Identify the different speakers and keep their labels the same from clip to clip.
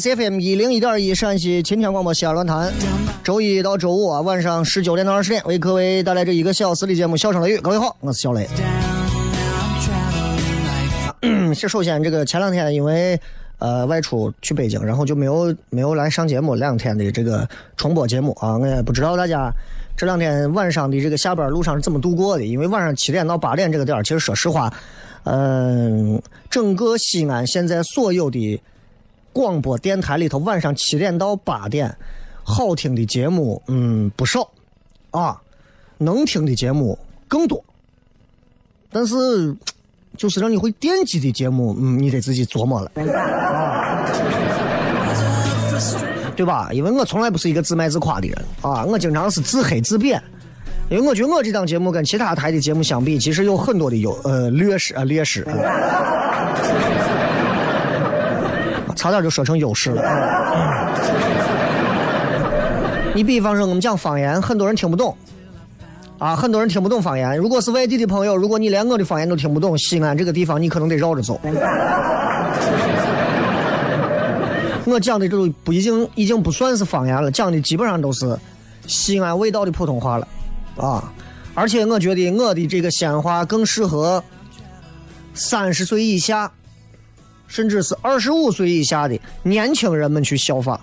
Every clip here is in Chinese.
Speaker 1: FM 一零一点一陕西秦腔广播西安论坛，周一到周五啊晚上十九点到二十点为各位带来这一个小时的节目《笑声雷雨》。各位好，我是小雷。先首先这个前两天因为呃外出去北京，然后就没有没有来上节目，两天的这个重播节目啊，我也不知道大家这两天晚上的这个下班路上是怎么度过的，因为晚上七点到八点这个点，其实说实话，嗯、整个西安现在所有的广播电台里头，晚上七点到八点好听的节目，嗯，不少啊，能听的节目更多，但是。就是让你会惦记的节目，嗯，你得自己琢磨了，对吧？因为我从来不是一个自卖自夸的人啊，我经常是自黑自贬。因为我觉得我这档节目跟其他台的节目相比，其实有很多的优呃劣势啊劣势，差点就说成优势了。你比方说我们讲方言，很多人听不懂，啊，很多人听不懂方言。如果是外地的朋友，如果你连我的方言都听不懂，西安这个地方你可能得绕着走。我讲的这都不已经已经不算是方言了，讲的基本上都是西安味道的普通话了，啊！而且我觉得我的这个西安话更适合三十岁以下，甚至是二十五岁以下的年轻人们去效仿。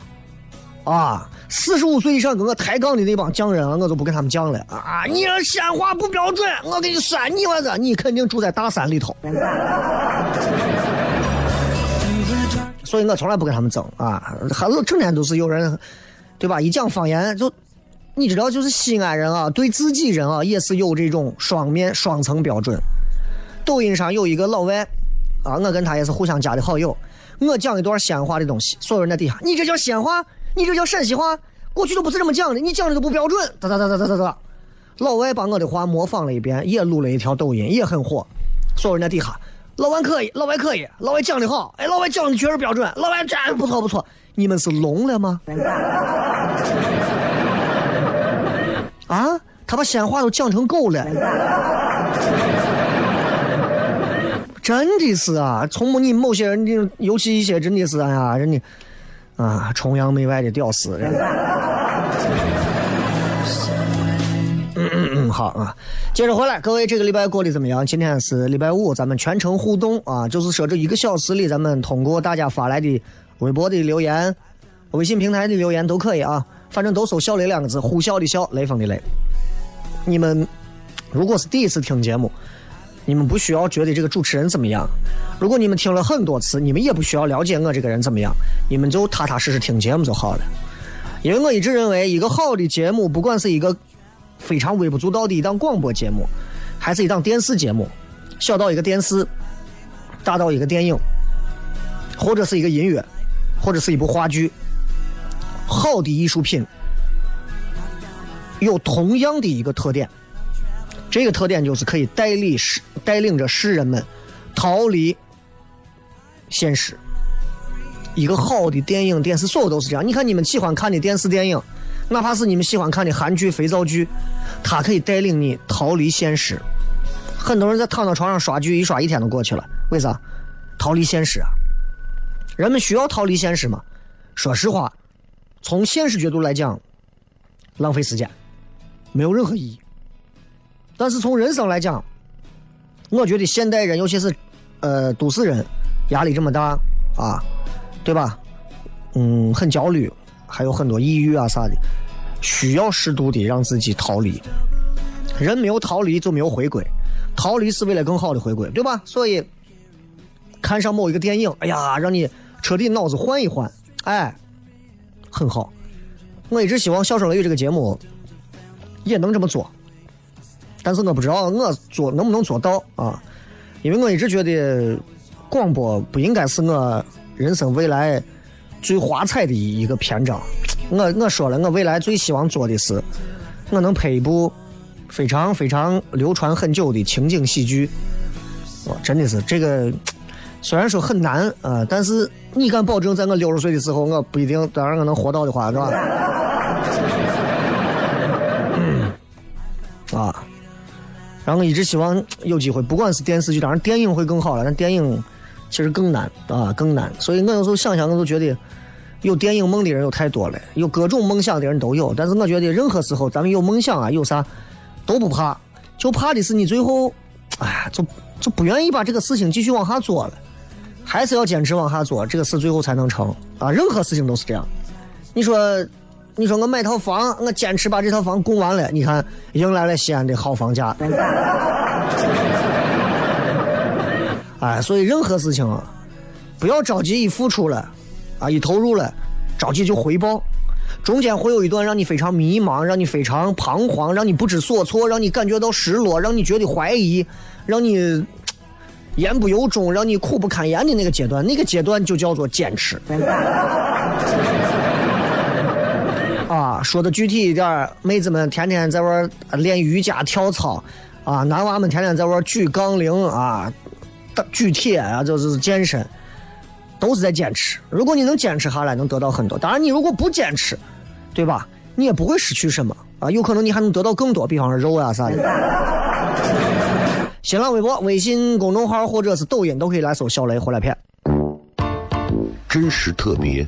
Speaker 1: 啊，四十五岁以上跟我抬杠的那帮匠人啊，我就不跟他们犟了啊！你这西安话不标准，我给你删你娃子！你肯定住在大山里头，所以我从来不跟他们争啊！还是整天都是有人，对吧？一讲方言就，你知道，就是西安人啊，对自己人啊也是有这种双面双层标准。抖音上有一个老外啊，我跟他也是互相加的好友。我讲一段西安话的东西，所有人在底下，你这叫西安话？你这叫陕西话？过去都不是这么讲的，你讲的都不标准。哒哒哒哒哒哒哒。老外把我的话模仿了一遍，也录了一条抖音，也很火。所有人在底下，老外可以，老外可以，老外讲的好，哎，老外讲的确实标准，老外真不错不错。你们是聋了吗？啊，他把西安话都讲成狗了。真的是啊，从你某些人的，尤其一些真的是哎呀，人家啊崇洋媚外的屌丝。人嗯嗯嗯，好啊，接着回来，各位这个礼拜过得怎么样？今天是礼拜五，咱们全程互动啊，就是说这一个小时里，咱们通过大家发来的微博的留言、微信平台的留言都可以啊，反正都搜“小雷”两个字，呼啸的啸，雷锋的雷。你们如果是第一次听节目，你们不需要觉得这个主持人怎么样。如果你们听了很多次，你们也不需要了解我这个人怎么样，你们就踏踏实实听节目就好了。因为我一直认为，一个好的节目，不管是一个非常微不足道的一档广播节目，还是一档电视节目，小到一个电视，大到一个电影，或者是一个音乐，或者是一部话剧，好的艺术品有同样的一个特点，这个特点就是可以带领世带领着世人们逃离现实。一个好的电影、电视，所有都是这样。你看你们喜欢看的电视、电影，哪怕是你们喜欢看的韩剧、肥皂剧，它可以带领你逃离现实。很多人在躺到床上刷剧，一刷一天都过去了，为啥？逃离现实啊！人们需要逃离现实吗？说实话，从现实角度来讲，浪费时间，没有任何意义。但是从人生来讲，我觉得现代人，尤其是呃都市人，压力这么大啊，对吧？嗯，很焦虑，还有很多抑郁啊啥的，需要适度的让自己逃离。人没有逃离就没有回归，逃离是为了更好的回归，对吧？所以看上某一个电影，哎呀，让你彻底脑子换一换，哎，很好。我一直希望《笑声雷雨》这个节目也能这么做，但是我不知道我做能不能做到啊，因为我一直觉得广播不应该是我人生未来最华彩的一个篇章。我我说了，我未来最希望做的是，我能拍一部非常非常流传很久的情景喜剧。哇，真的是这个，虽然说很难啊、但是你敢保证在我六十岁的时候，我不一定，当然我能活到的话，是吧？啊，然后我一直希望有机会，不管是电视剧，当然电影会更好了，但电影其实更难啊，更难。所以我有时候想想，我都觉得有电影梦的人有太多了，有各种梦想的人都有。但是我觉得任何时候咱们有梦想啊，有啥都不怕，就怕的是你最后，哎，就就不愿意把这个事情继续往下做了，还是要坚持往下做，这个事最后才能成啊。任何事情都是这样。你说，你说我买套房，我坚持把这套房供完了，你看迎来了西安的好房价。哎，所以任何事情啊，不要着急一付出了，啊，一投入了，着急就回报。中间会有一段让你非常迷茫，让你非常彷徨，让你不知所措，让你感觉到失落，让你觉得怀疑，让你言不由衷，让你苦不堪言的那个阶段，那个阶段就叫做坚持。说的具体一点，妹子们天天在玩练瑜伽、跳操，啊，男娃们天天在玩举杠铃啊、举铁啊，就是健身，都是在坚持。如果你能坚持下来，能得到很多。当然，你如果不坚持，对吧？你也不会失去什么啊，有可能你还能得到更多，比方说肉啊啥的。新浪微博、微信公众号或者是抖音都可以来搜“小雷回来片”。
Speaker 2: 真实特别，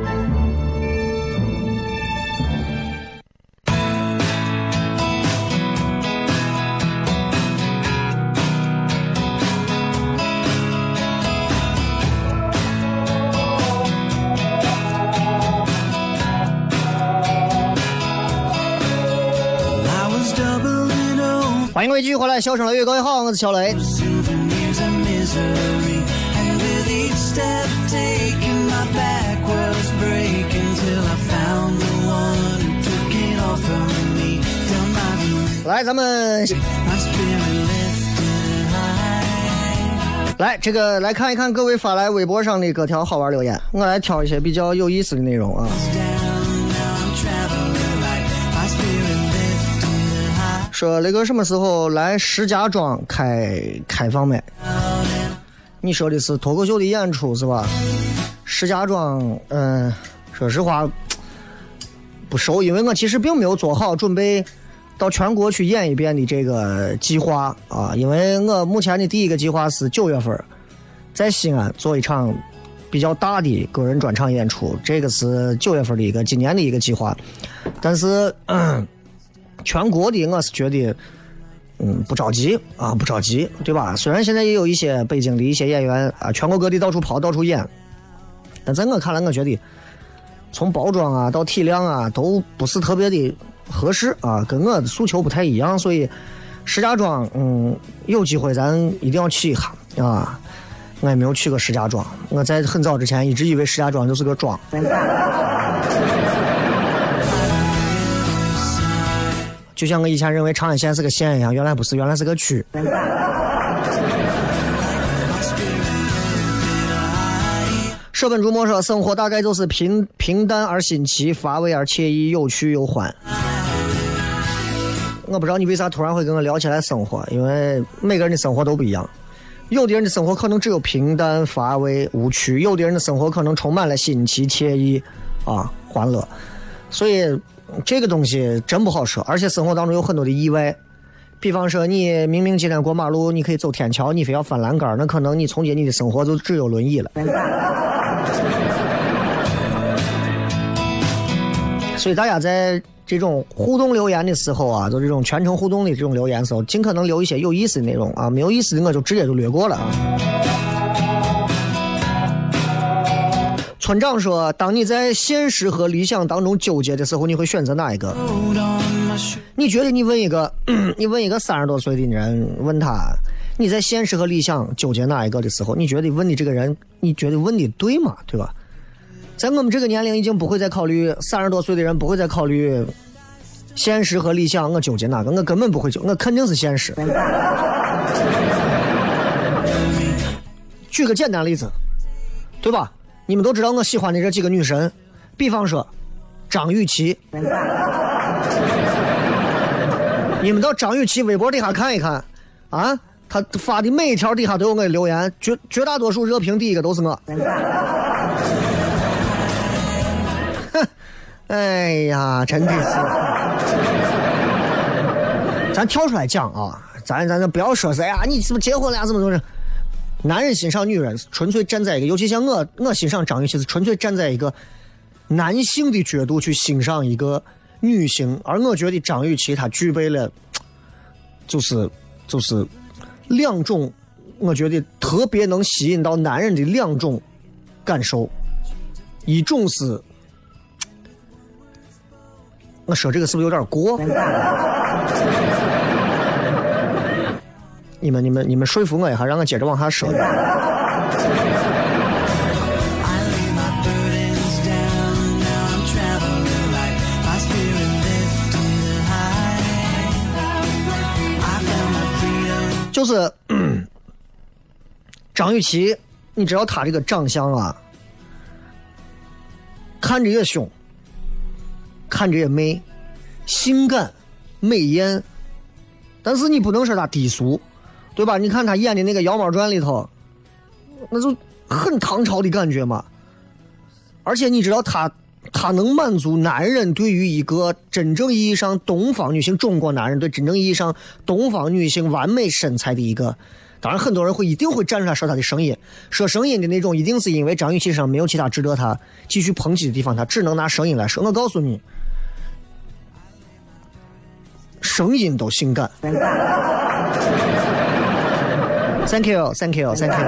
Speaker 1: 欢迎各位继续回来，笑声雷越高越好，我是小雷。来，咱们来这个来看一看各位发来微博上的各条好玩留言，我来挑一些比较有意思的内容啊。说雷哥什么时候来石家庄开开放麦？你说的是脱口秀的演出是吧？石家庄，嗯、说实话不熟，因为我其实并没有做好准备到全国去演一遍的这个计划啊。因为我目前的第一个计划是九月份在西安做一场比较大的个人专场演出，这个是九月份的一个今年的一个计划。但是，嗯全国的我是觉得，嗯，不着急啊，不着急，对吧？虽然现在也有一些北京的一些演员啊，全国各地到处跑，到处演，但在我看来，我觉得从包装啊到体量啊都不是特别的合适啊，跟我的诉求不太一样，所以石家庄，嗯，有机会咱一定要去一下啊。我也没有去过石家庄，我在很早之前一直以为石家庄就是个庄。就像我以前认为长安县是个县一样，原来不是，原来是个区。舍本逐末说，生活大概就是平平淡而新奇，乏味而惬意，有趣又欢。我不知道你为啥突然会跟我聊起来生活，因为每个人的生活都不一样。有的人的生活可能只有平淡、乏味、无趣；有的人的生活可能充满了新奇、惬意，啊，欢乐。所以这个东西真不好说，而且生活当中有很多的意外。比方说，你明明今天过马路，你可以走天桥，你非要翻栏杆，那可能你从今你的生活就只有轮椅了。所以大家在这种互动留言的时候啊，就这种全程互动的这种留言的时候，尽可能留一些有意思的内容啊，没有意思的我就直接就略过了啊村长说：“当你在现实和理想当中纠结的时候，你会选择哪一个？你觉得你问一个，你问一个三十多岁的人，问他你在现实和理想纠结哪一个的时候，你觉得问的这个人，你觉得问的对吗？对吧？在我们这个年龄，已经不会再考虑三十多岁的人不会再考虑现实和理想，我纠结哪个？我根本不会纠，我肯定是现实。举个简单例子，对吧？你们都知道我喜欢的这几个女神，比方说张雨绮。你们到张雨绮微博底下看一看，啊，她发的每一条底下都有我的留言，绝绝大多数热评第一个都是我。哼，哎呀，真的是，咱跳出来讲啊，咱咱咱不要说谁啊，你是不是结婚了呀？怎么怎么着？男人欣赏女人，纯粹站在一个，尤其像我，我欣赏张雨绮是纯粹站在一个男性的角度去欣赏一个女性，而我觉得张雨绮她具备了，就是就是两种，我觉得特别能吸引到男人的两种感受，一种是，我说这个是不是有点过？你们，你们，你们说服我一下，让我接着往下说。就是 张雨绮，你知道她这个长相啊，看着也凶，看着也美，性感、美艳，但是你不能说她低俗。对吧？你看他演的那个《妖猫传》里头，那就很唐朝的感觉嘛。而且你知道他，他能满足男人对于一个真正意义上东方女性，中国男人对真正意义上东方女性完美身材的一个。当然，很多人会一定会站出来说他的声音，说声音的那种，一定是因为张雨绮身上没有其他值得他继续抨击的地方，他只能拿声音来说。我告诉你，声音都性感。Thank you, thank you, thank you。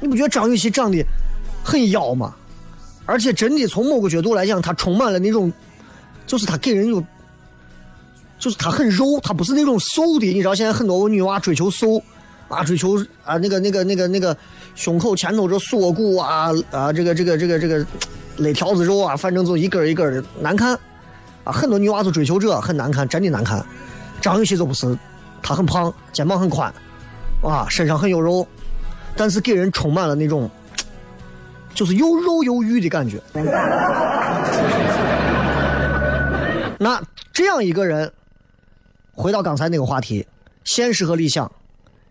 Speaker 1: 你不觉得张雨绮长得很妖吗？而且真的从某个角度来讲，她充满了那种，就是她给人有就是她很肉，她不是那种瘦的。你知道现在很多女娃追求瘦啊，追求啊那个那个那个那个胸口前头这锁骨啊啊这个这个这个这个肋条子肉啊，反正就一根一根的难看啊。很多女娃都追求这，很难看，真的难看。张雨绮就不是，她很胖，肩膀很宽，啊，身上很有肉，但是给人充满了那种就是又肉又欲的感觉。那这样一个人，回到刚才那个话题，现实和理想。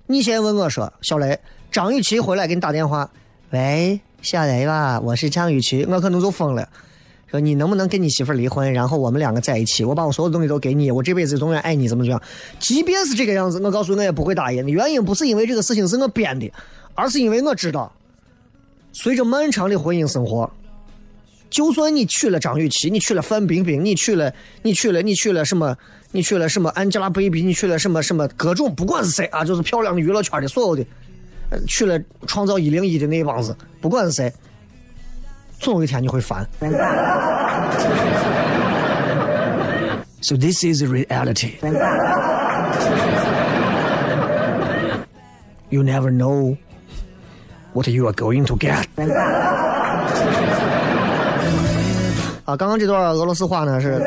Speaker 1: 你先问我说，小雷，张雨绮回来给你打电话，喂，小雷吧，我是张雨绮，我可能就疯了，说你能不能跟你媳妇离婚，然后我们两个在一起，我把我所有东西都给你，我这辈子永远爱你，怎么怎么样？即便是这个样子，我告诉，我也不会答应。原因不是因为这个事情是我编的，而是因为我知道，随着漫长的婚姻生活。就算你娶了张雨绮，你娶了范冰冰，你娶了你娶了你娶了什么？你娶了什么 Angelababy？你娶了什么什么各种不管是谁啊，就是漂亮的娱乐圈的所有的，娶了创造一零一的那帮子，不管是谁，总有一天你会烦。So this is reality. You never know what you are going to get. 啊，刚刚这段俄罗斯话呢是，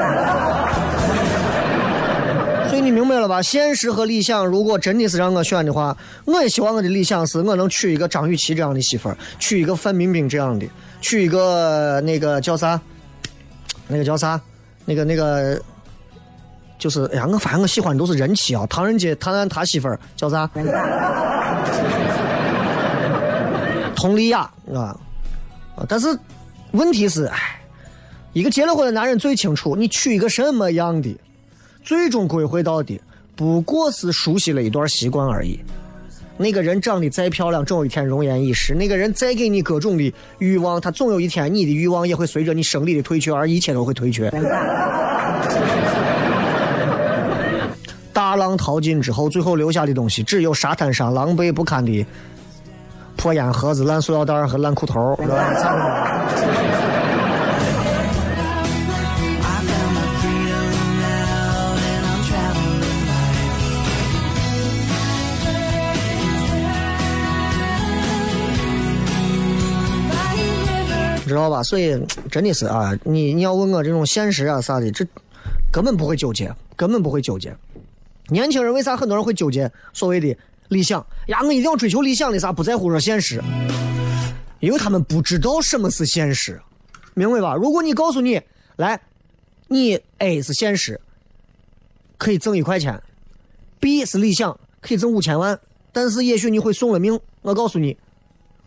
Speaker 1: 所以你明白了吧？现实和理想，如果真的是让我选的话，我也希望我的理想是我能娶一个张雨绮这样的媳妇儿，娶一个范冰冰这样的，娶一个那个叫啥？那个叫啥？那个那个，就是哎呀，我发现我喜欢的都是人妻啊！唐人街唐安他媳妇儿叫啥？佟丽娅啊！但是问题是，哎。一个结了婚的男人最清楚，你娶一个什么样的，最终归回到的不过是熟悉了一段习惯而已。那个人长得再漂亮，总有一天容颜易逝；那个人再给你各种的欲望，他总有一天你的欲望也会随着你生理的退却而一切都会退却。大浪淘尽之后，最后留下的东西只有沙滩上狼狈不堪的破烟盒子、烂塑料袋和烂裤头。道吧？所以真的是啊，你你要问我这种现实啊啥的，这根本不会纠结，根本不会纠结。年轻人为啥很多人会纠结所谓的理想呀？我一定要追求理想的啥？不在乎说现实，因为他们不知道什么是现实，明白吧？如果你告诉你来，你 A 是现实，可以挣一块钱；B 是理想，可以挣五千万，但是也许你会送了命。我告诉你，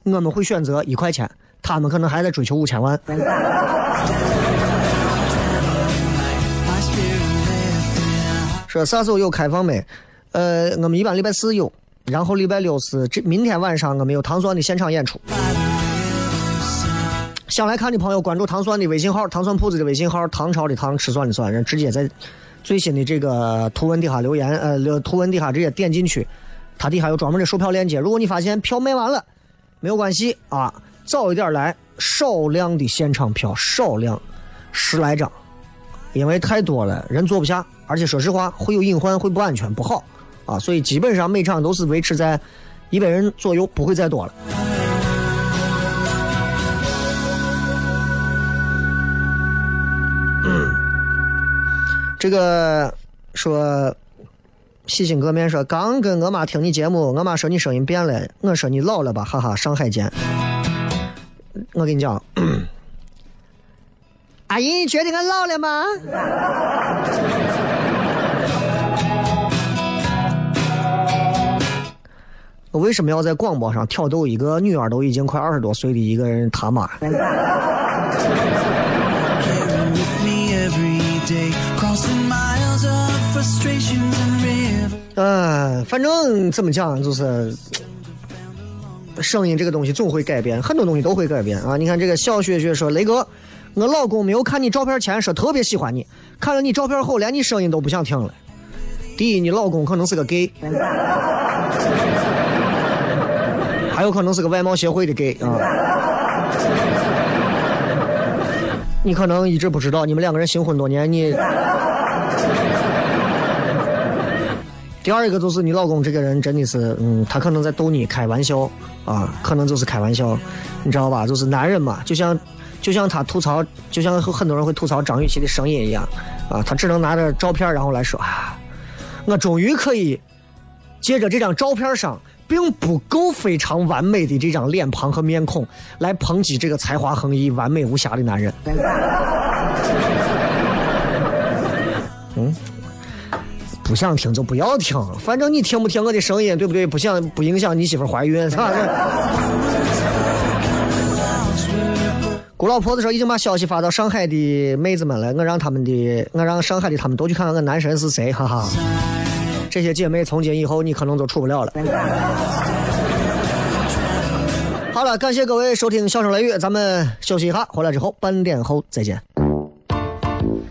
Speaker 1: 我们会选择一块钱。他们可能还在追求五千万。说啥时候有开放没？呃，我们一般礼拜四有，然后礼拜六是这明天晚上我们有糖蒜的现场演出。想来看的朋友，关注糖蒜的微信号，糖蒜铺子的微信号，唐朝的唐，吃蒜的蒜，人直接在最新的这个图文底下留言，呃，图文底下直接点进去，它底下有专门的售票链接。如果你发现票卖完了，没有关系啊。早一点来，少量的现场票，少量，十来张，因为太多了，人坐不下，而且说实话会有隐患，会不安全，不好，啊，所以基本上每场都是维持在一百人左右，不会再多了。嗯，这个说，细心革面说，刚跟我妈听你节目，我妈说你声音变了，我说你老了吧，哈哈，上海见。我跟你讲，阿姨，你觉得俺老了吗？我 为什么要在广播上挑逗一个女儿都已经快二十多岁的一个人他妈？嗯，反正怎么讲就是。声音这个东西总会改变，很多东西都会改变啊！你看这个小雪雪说：“雷哥，我老公没有看你照片前说特别喜欢你，看了你照片后连你声音都不想听了。第一，你老公可能是个 gay，还有可能是个外貌协会的 gay 啊。你可能一直不知道，你们两个人新婚多年，你第二一个就是你老公这个人真的是，嗯，他可能在逗你开玩笑啊，可能就是开玩笑，你知道吧？就是男人嘛，就像就像他吐槽，就像很多人会吐槽张雨绮的声音一样啊，他只能拿着照片然后来说啊，我终于可以借着这张照片上并不够非常完美的这张脸庞和面孔来抨击这个才华横溢、完美无瑕的男人。不想听就不要听，反正你听不听我的声音，对不对？不想不影响你媳妇怀孕，是吧？姑老婆子说已经把消息发到上海的妹子们了，我让他们的，我让上海的他们都去看看我男神是谁，哈哈。这些姐妹从今以后你可能就处不了了。好了，感谢各位收听《笑声雷雨》，咱们休息一下，回来之后半点后再见。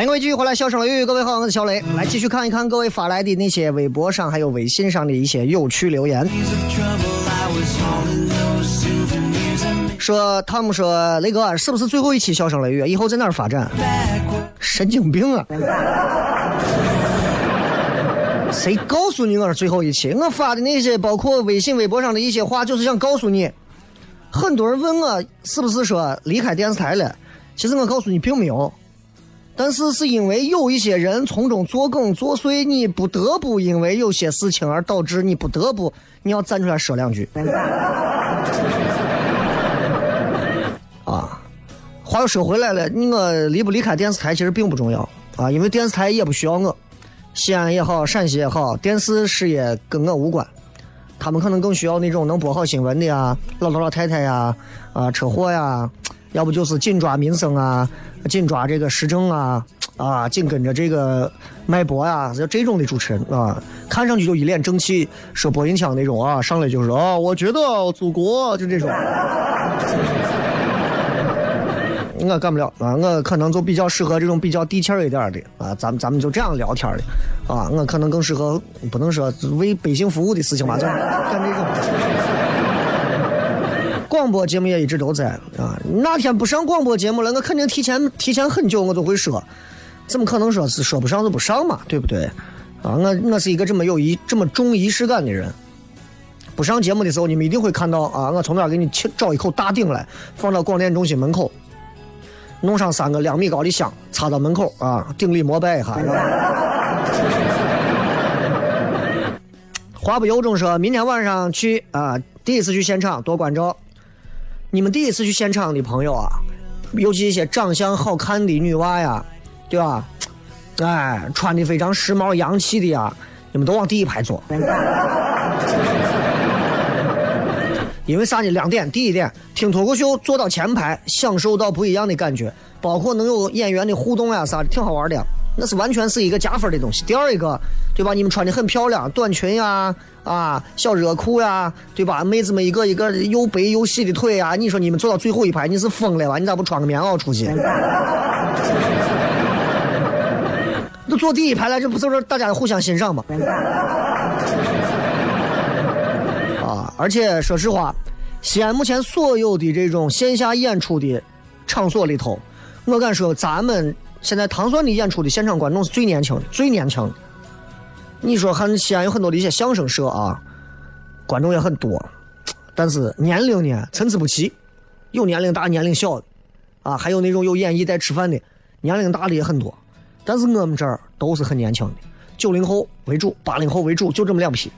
Speaker 1: 欢迎各位继续回来，笑声雷雨，各位好，我是小雷，来继续看一看各位发来的那些微博上还有微信上的一些有趣留言。说汤姆说雷哥是不是最后一期笑声雷雨？以后在哪儿发展？神经病啊！谁告诉你我是最后一期？我发的那些包括微信、微博上的一些话，就是想告诉你，很多人问我是不是说离开电视台了，其实我告诉你并没有。但是是因为有一些人从中作梗作祟，你不得不因为有些事情而导致你不得不你要站出来说两句。啊，话又说回来了，我离不离开电视台其实并不重要。啊，因为电视台也不需要我，西安也好，陕西也好，电视事业跟我无关，他们可能更需要那种能播好新闻的呀，老头老太太呀，啊，车祸呀，要不就是紧抓民生啊。紧抓这个时政啊啊，紧跟着这个脉搏呀，就这种的主持人啊，看上去就一脸正气，说播音腔那种啊，上来就是啊，我觉得祖国就这种，我干不了啊，我可能就比较适合这种比较地气一点的啊，咱们咱们就这样聊天的啊，我可能更适合不能说为百姓服务的事情吧，就干这种。广播节目也一直都在啊！哪天不上广播节目了，我肯定提前提前很久我都会说，怎么可能说是说不上就不上嘛，对不对？啊，我我是一个这么有仪这么重仪式感的人。不上节目的时候，你们一定会看到啊，我从那儿给你找一口大鼎来，放到广电中心门口，弄上三个两米高的香，插到门口啊，顶礼膜拜一下。话不由衷说，明天晚上去啊，第一次去现场多关照。你们第一次去现场的朋友啊，尤其一些长相好看的女娃呀，对吧？哎，穿的非常时髦洋气的呀，你们都往第一排坐。因为啥呢？两点，第一点，听脱口秀坐到前排，享受到不一样的感觉，包括能有演员的互动呀啥的，挺好玩的。那是完全是一个加分的东西。第二一个，对吧？你们穿的很漂亮，短裙呀，啊，小热裤呀，对吧？妹子们一个一个又白又细的腿呀，你说你们坐到最后一排，你是疯了吧？你咋不穿个棉袄出去？都坐第一排了，这不就是大家互相欣赏吗？啊！而且说实话，西安目前所有的这种线下演出的场所里头，我敢说，咱们现在唐蒜的演出的现场观众是最年轻的，最年轻的。你说，很西安有很多的一些相声社啊，观众也很多，但是年龄呢参差不齐，有年龄大、年龄小的，啊，还有那种有演艺在吃饭的，年龄大的也很多。但是我们这儿都是很年轻的，九零后为主，八零后为主，就这么两批。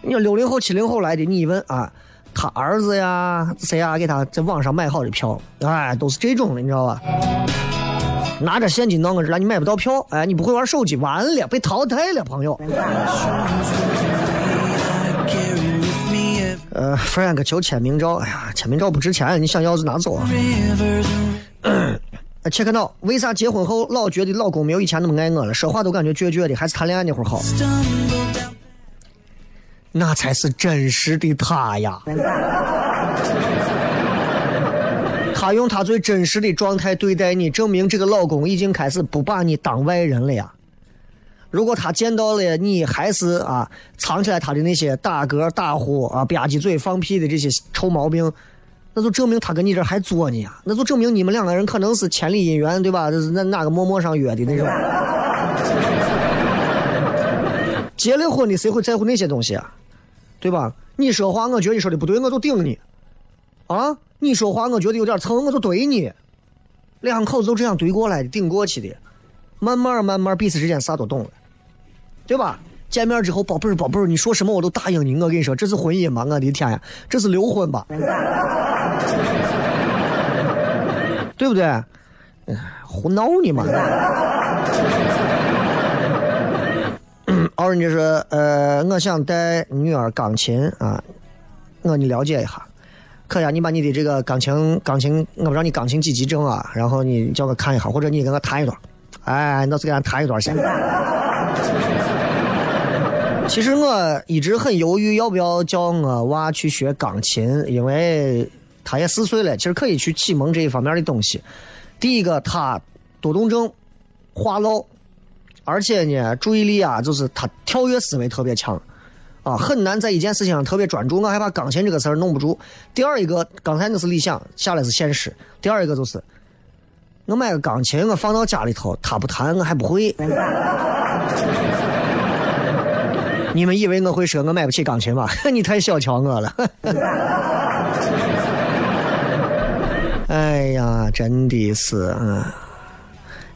Speaker 1: 你说六零后、七零后来的，你一问啊，他儿子呀、谁呀，给他在网上买好的票，哎，都是这种的，你知道吧？拿着现金到我这来，你买不到票，哎，你不会玩手机，完了，被淘汰了，朋友。呃，Frank 求签名照，哎呀，签名照不值钱，你想要就拿走啊。切克闹，为啥结婚后老觉得老公没有以前那么爱我了？说话都感觉倔倔的，还是谈恋爱那会儿好。那才是真实的他呀！他用他最真实的状态对待你，证明这个老公已经开始不把你当外人了呀。如果他见到了你还是啊藏起来他的那些打嗝、打呼啊、吧唧嘴、放屁的这些臭毛病。那就证明他跟你这还作呢，那就证明你们两个人可能是千里姻缘，对吧？就是那哪个陌陌上约的那种。结了婚的谁会在乎那些东西啊？对吧？你说话，我觉得你说的不对，我就顶你。啊，你说话，我觉得有点蹭，我就怼你。两口子就这样怼过来的，顶过去的，慢慢慢慢彼此之间啥都懂了，对吧？见面之后，宝贝儿，宝贝儿，你说什么我都答应你。我跟你说，这是婚姻吗？我的天呀，这是离婚吧？对不对？胡闹呢嘛！奥人就说：“呃，我想带女儿钢琴啊，我你了解一下。可以啊，你把你的这个钢琴，钢琴，我不知道你钢琴几级证啊？然后你叫我看一下，或者你跟我弹一段。哎，那是给俺弹一段先。”其实我一直很犹豫要不要叫我娃去学钢琴，因为他也四岁了，其实可以去启蒙这一方面的东西。第一个，他多动症，话唠，而且呢，注意力啊，就是他跳跃思维特别强，啊，很难在一件事情上特别专注。我害怕钢琴这个事儿弄不住。第二一个，刚才那是理想，下来是现实。第二一个就是，我买个钢琴，我放到家里头，他不弹，我还不会。你们以为我会说我买不起钢琴吗？你太小瞧我了。哎呀，真的是，嗯，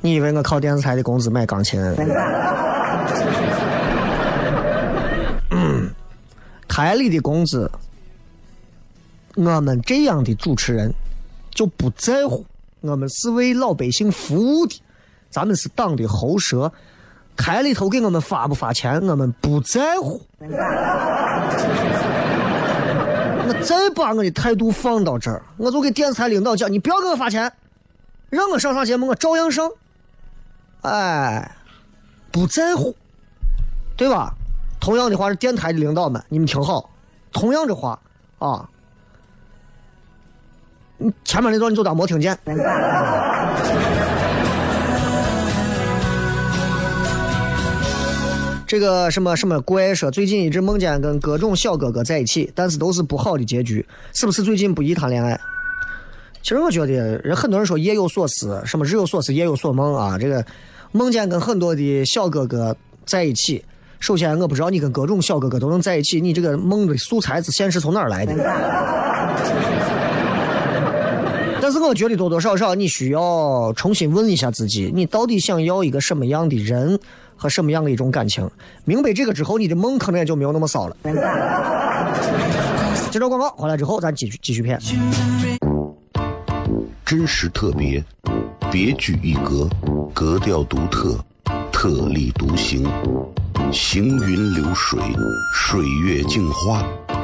Speaker 1: 你以为我靠电视台的工资买钢琴？台里的工资，我们这样的主持人就不在乎。我们是为老百姓服务的，咱们是党的喉舌。台里头给我们发不发钱，我们不在乎。我再把我的态度放到这儿，我就给电视台领导讲：你不要给我发钱，让我上啥节目我照样上。哎，不在乎，对吧？同样的话是电台的领导们，你们听好，同样的话啊，你前面那段你就当没听见。这个什么什么怪说，最近一直梦见跟各种小哥哥在一起，但是都是不好的结局，是不是最近不宜谈恋爱？其实我觉得，人很多人说夜有所思，什么日有所思夜有所梦啊。这个梦见跟很多的小哥哥在一起，首先我不知道你跟各种小哥哥都能在一起，你这个梦的素材是现实从哪儿来的？但是我觉得多多少少你需要重新问一下自己，你到底想要一个什么样的人？和什么样的一种感情？明白这个之后，你的梦可能也就没有那么骚了。接着广告，回来之后咱继续继续片。
Speaker 2: 真实特别，别具一格，格调独特，特立独行，行云流水，水月镜花，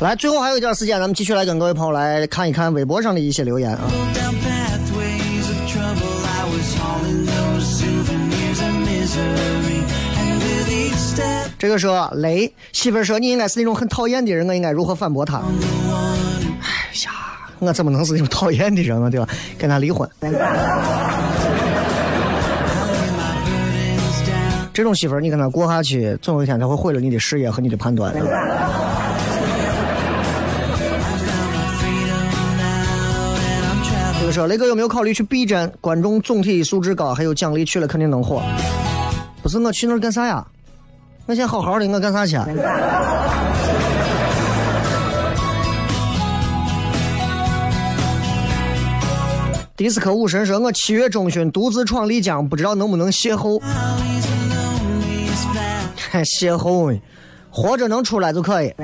Speaker 1: 来，最后还有一点时间，咱们继续来跟各位朋友来看一看微博上的一些留言啊。这个说雷媳妇说你应该是那种很讨厌的人，我应该如何反驳他？哎呀，我怎么能是那种讨厌的人啊？对吧？跟他离婚。这种媳妇，你跟他过下去，总有一天他会毁了你的事业和你的判断。说雷哥有没有考虑去 B 站？观众总体素质高，还有奖励去了肯定能火。不是我去那儿干啥呀？我先好好的，我干啥去啊？迪斯科武神说：“我七月中旬独自闯丽江，不知道能不能邂逅。邂逅呢，活着能出来就可以。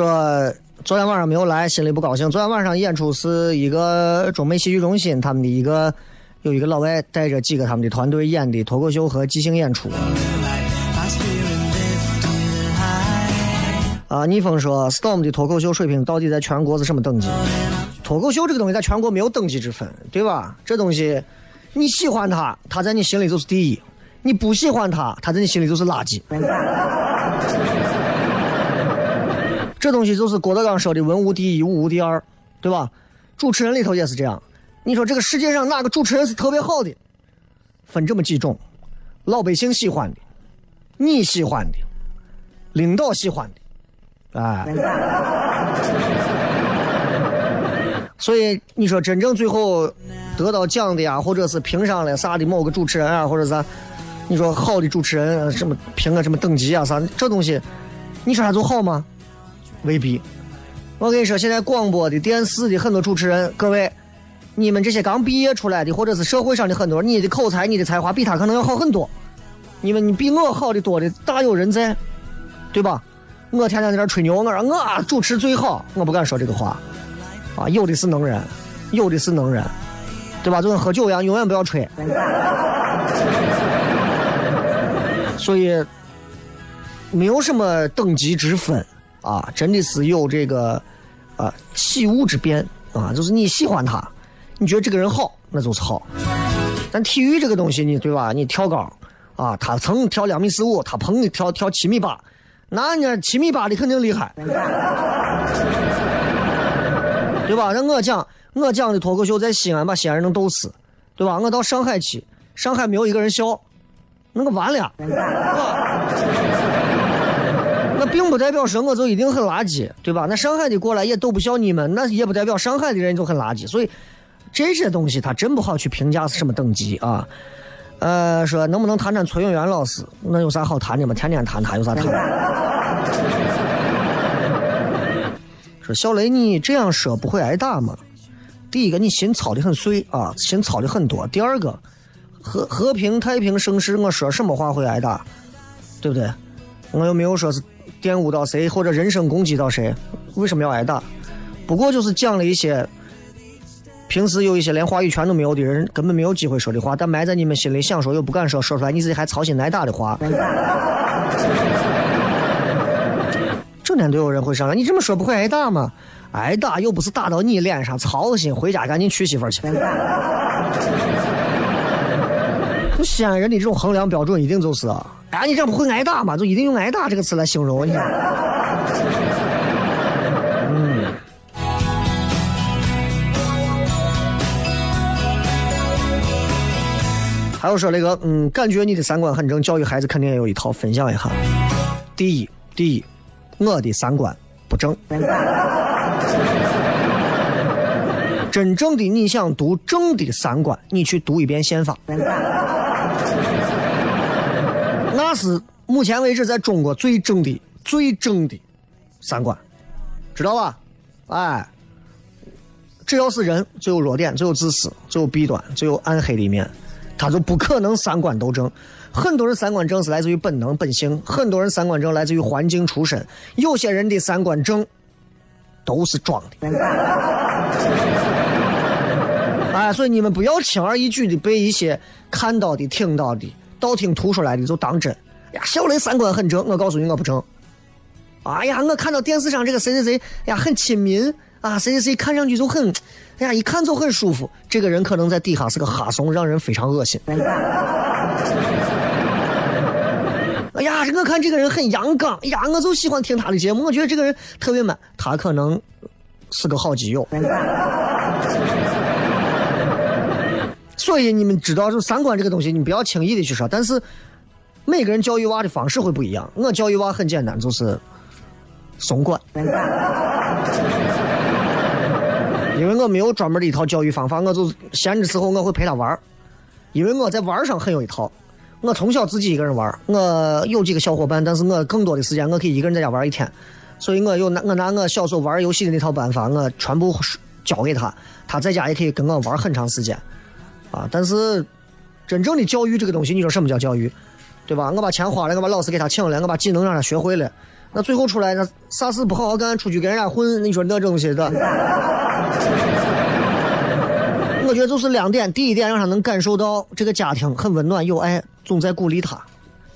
Speaker 1: 说昨天晚上没有来，心里不高兴。昨天晚上演出是一个中美戏剧中心他们的一个有一个老外带着几个他们的团队演的脱口秀和即兴演出。啊，逆风说，Storm 的脱口秀水平到底在全国是什么等级？脱口秀这个东西在全国没有等级之分，对吧？这东西你喜欢他，他在你心里就是第一；你不喜欢他，他在你心里就是垃圾。这东西就是郭德纲说的“文无第一，武无第二”，对吧？主持人里头也是这样。你说这个世界上哪个主持人是特别好的？分这么几种：老百姓喜欢的，你喜欢的，领导喜欢的，哎。所以你说真正最后得到奖的呀，或者是评上了啥的某个主持人啊，或者啥，你说好的主持人呃什么评个什么等级啊啥，这东西，你说他就好吗？未必。我跟你说，现在广播的、电视的很多主持人，各位，你们这些刚毕业出来的，或者是社会上的很多，你的口才、你的才华比他可能要好很多。你们你比我好的多的大有人在，对吧？我天天在这吹牛，我说我主持最好，我不敢说这个话。啊，有的是能人，有的是能人，对吧？就跟喝酒一样，永远不要吹。所以没有什么等级之分啊，真的是有这个啊喜恶之变啊，就是你喜欢他，你觉得这个人好，那就是好。但体育这个东西呢，对吧？你跳高啊，他曾跳两米四五，他砰跳跳七米八，那呢七米八的肯定厉害。对吧？那我讲，我讲的脱口秀在西安把西安人能逗死，对吧？我到上海去，上海没有一个人笑，那个完了。那并不代表说我就一定很垃圾，对吧？那上海的过来也逗不笑你们，那也不代表上海的人就很垃圾。所以这些东西他真不好去评价是什么等级啊。呃，说能不能谈谈崔永元老师？那有啥好谈的吗？天天谈他有啥谈？说小雷，你这样说不会挨打吗？第一个，你心操的很碎啊，心操的很多。第二个，和和平太平盛世，我说什么话会挨打，对不对？我又没有说是玷污到谁或者人身攻击到谁，为什么要挨打？不过就是讲了一些平时有一些连话语权都没有的人根本没有机会说的话，但埋在你们心里想说又不敢说，说出来你自己还操心挨打的话。整天都有人会上来，你这么说不会挨打吗？挨打又不是打到你脸上，操心，回家赶紧娶媳妇去。西安人的这种衡量标准，一定就是，哎，你这不会挨打吗？就一定用挨打这个词来形容你。嗯。还有说那个，嗯，感觉你的三观很正，教育孩子肯定也有一套，分享一下。第一，第一，我的三观不正。真正的你想读正的三观，你去读一遍宪法，那是目前为止在中国最正的、最正的三观，知道吧？哎，只要是人，就有弱点，就有自私，就有弊端，就有暗黑的一面，他就不可能三观都正。很多人三观正是来自于本能、本性，很多人三观正来自于环境出身，有些人的三观正都是装的。哎，所以你们不要轻而易举的被一些看到的、听到的、道听途说来的就当真。呀，小雷三观很正，我告诉你我不正。哎呀，我看到电视上这个谁谁谁，呀，很亲民啊，谁谁谁看上去就很，哎呀，一看就很舒服。这个人可能在底下是个哈怂，让人非常恶心。哎呀，我看这个人很阳刚，哎呀，我就喜欢听他的节目，我觉得这个人特别 man，他可能是个好基友。所以你们知道，就三观这个东西，你不要轻易的去说。但是每个人教育娃的方式会不一样。我教育娃很简单，就是松管，因为我没有专门的一套教育方法，我就闲的时候我会陪他玩因为我在玩上很有一套。我从小自己一个人玩我有几个小伙伴，但是我更多的时间我可以一个人在家玩一天。所以我有拿我拿我小时候玩游戏的那套办法，我全部教给他，他在家也可以跟我玩很长时间。啊！但是真正的教育这个东西，你说什么叫教育？对吧？我把钱花了，我把老师给他请了，我把技能让他学会了，那最后出来那啥事不好好干，出去跟人家混，你说那东西的？我觉得就是两点：第一点，让他能感受到这个家庭很温暖有爱，总在鼓励他；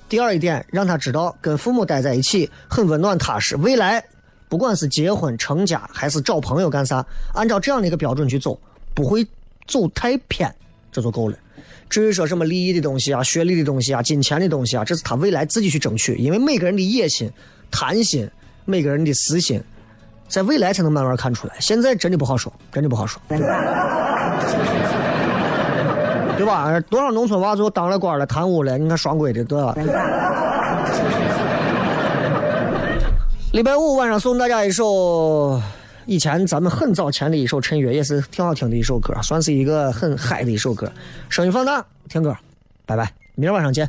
Speaker 1: 第二一点，让他知道跟父母待在一起很温暖踏实，未来不管是结婚成家还是找朋友干啥，按照这样的一个标准去走，不会走太偏。这就够了。至于说什么利益的东西啊、学历的东西啊、金钱的东西啊，这是他未来自己去争取。因为每个人的野心、贪心，每个人的私心，在未来才能慢慢看出来。现在真的不好说，真的不好说，对吧？多少农村娃最后当了官了、贪污了，你看双规的，对吧？礼拜五晚上送大家一首。以前咱们很早前的一首陈乐也是挺好听的一首歌，算是一个很嗨的一首歌。声音放大，听歌，拜拜，明儿晚上见。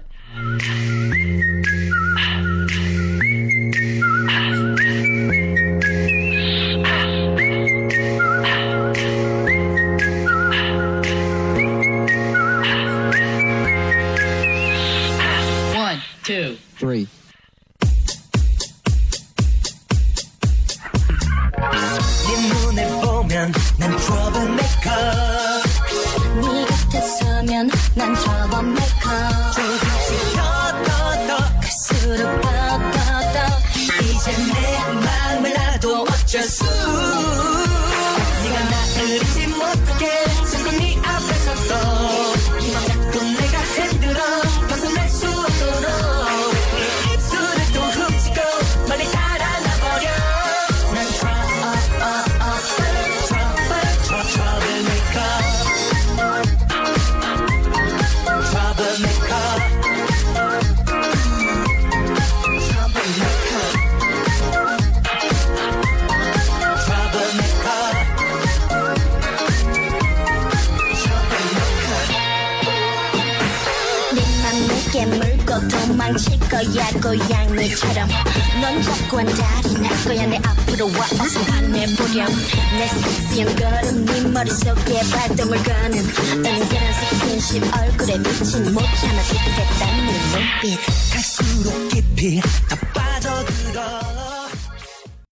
Speaker 3: One, two, three. 난 trouble maker. 네 서면 난 trouble maker. 조금씩 더더더 갈수록 더더더 이제 내 맘을 놔도 어쩔 수
Speaker 4: 거야 고양이처럼. 넌 자꾸 한달이 날 거야 내 앞으로 와 어서 화내보렴 내 섹시한 걸음 네 머릿속에 발동을 거는. 은근한 스킨십 얼굴에 비친 못 참아 죽겠다는 눈빛.
Speaker 3: 갈수록 깊이 더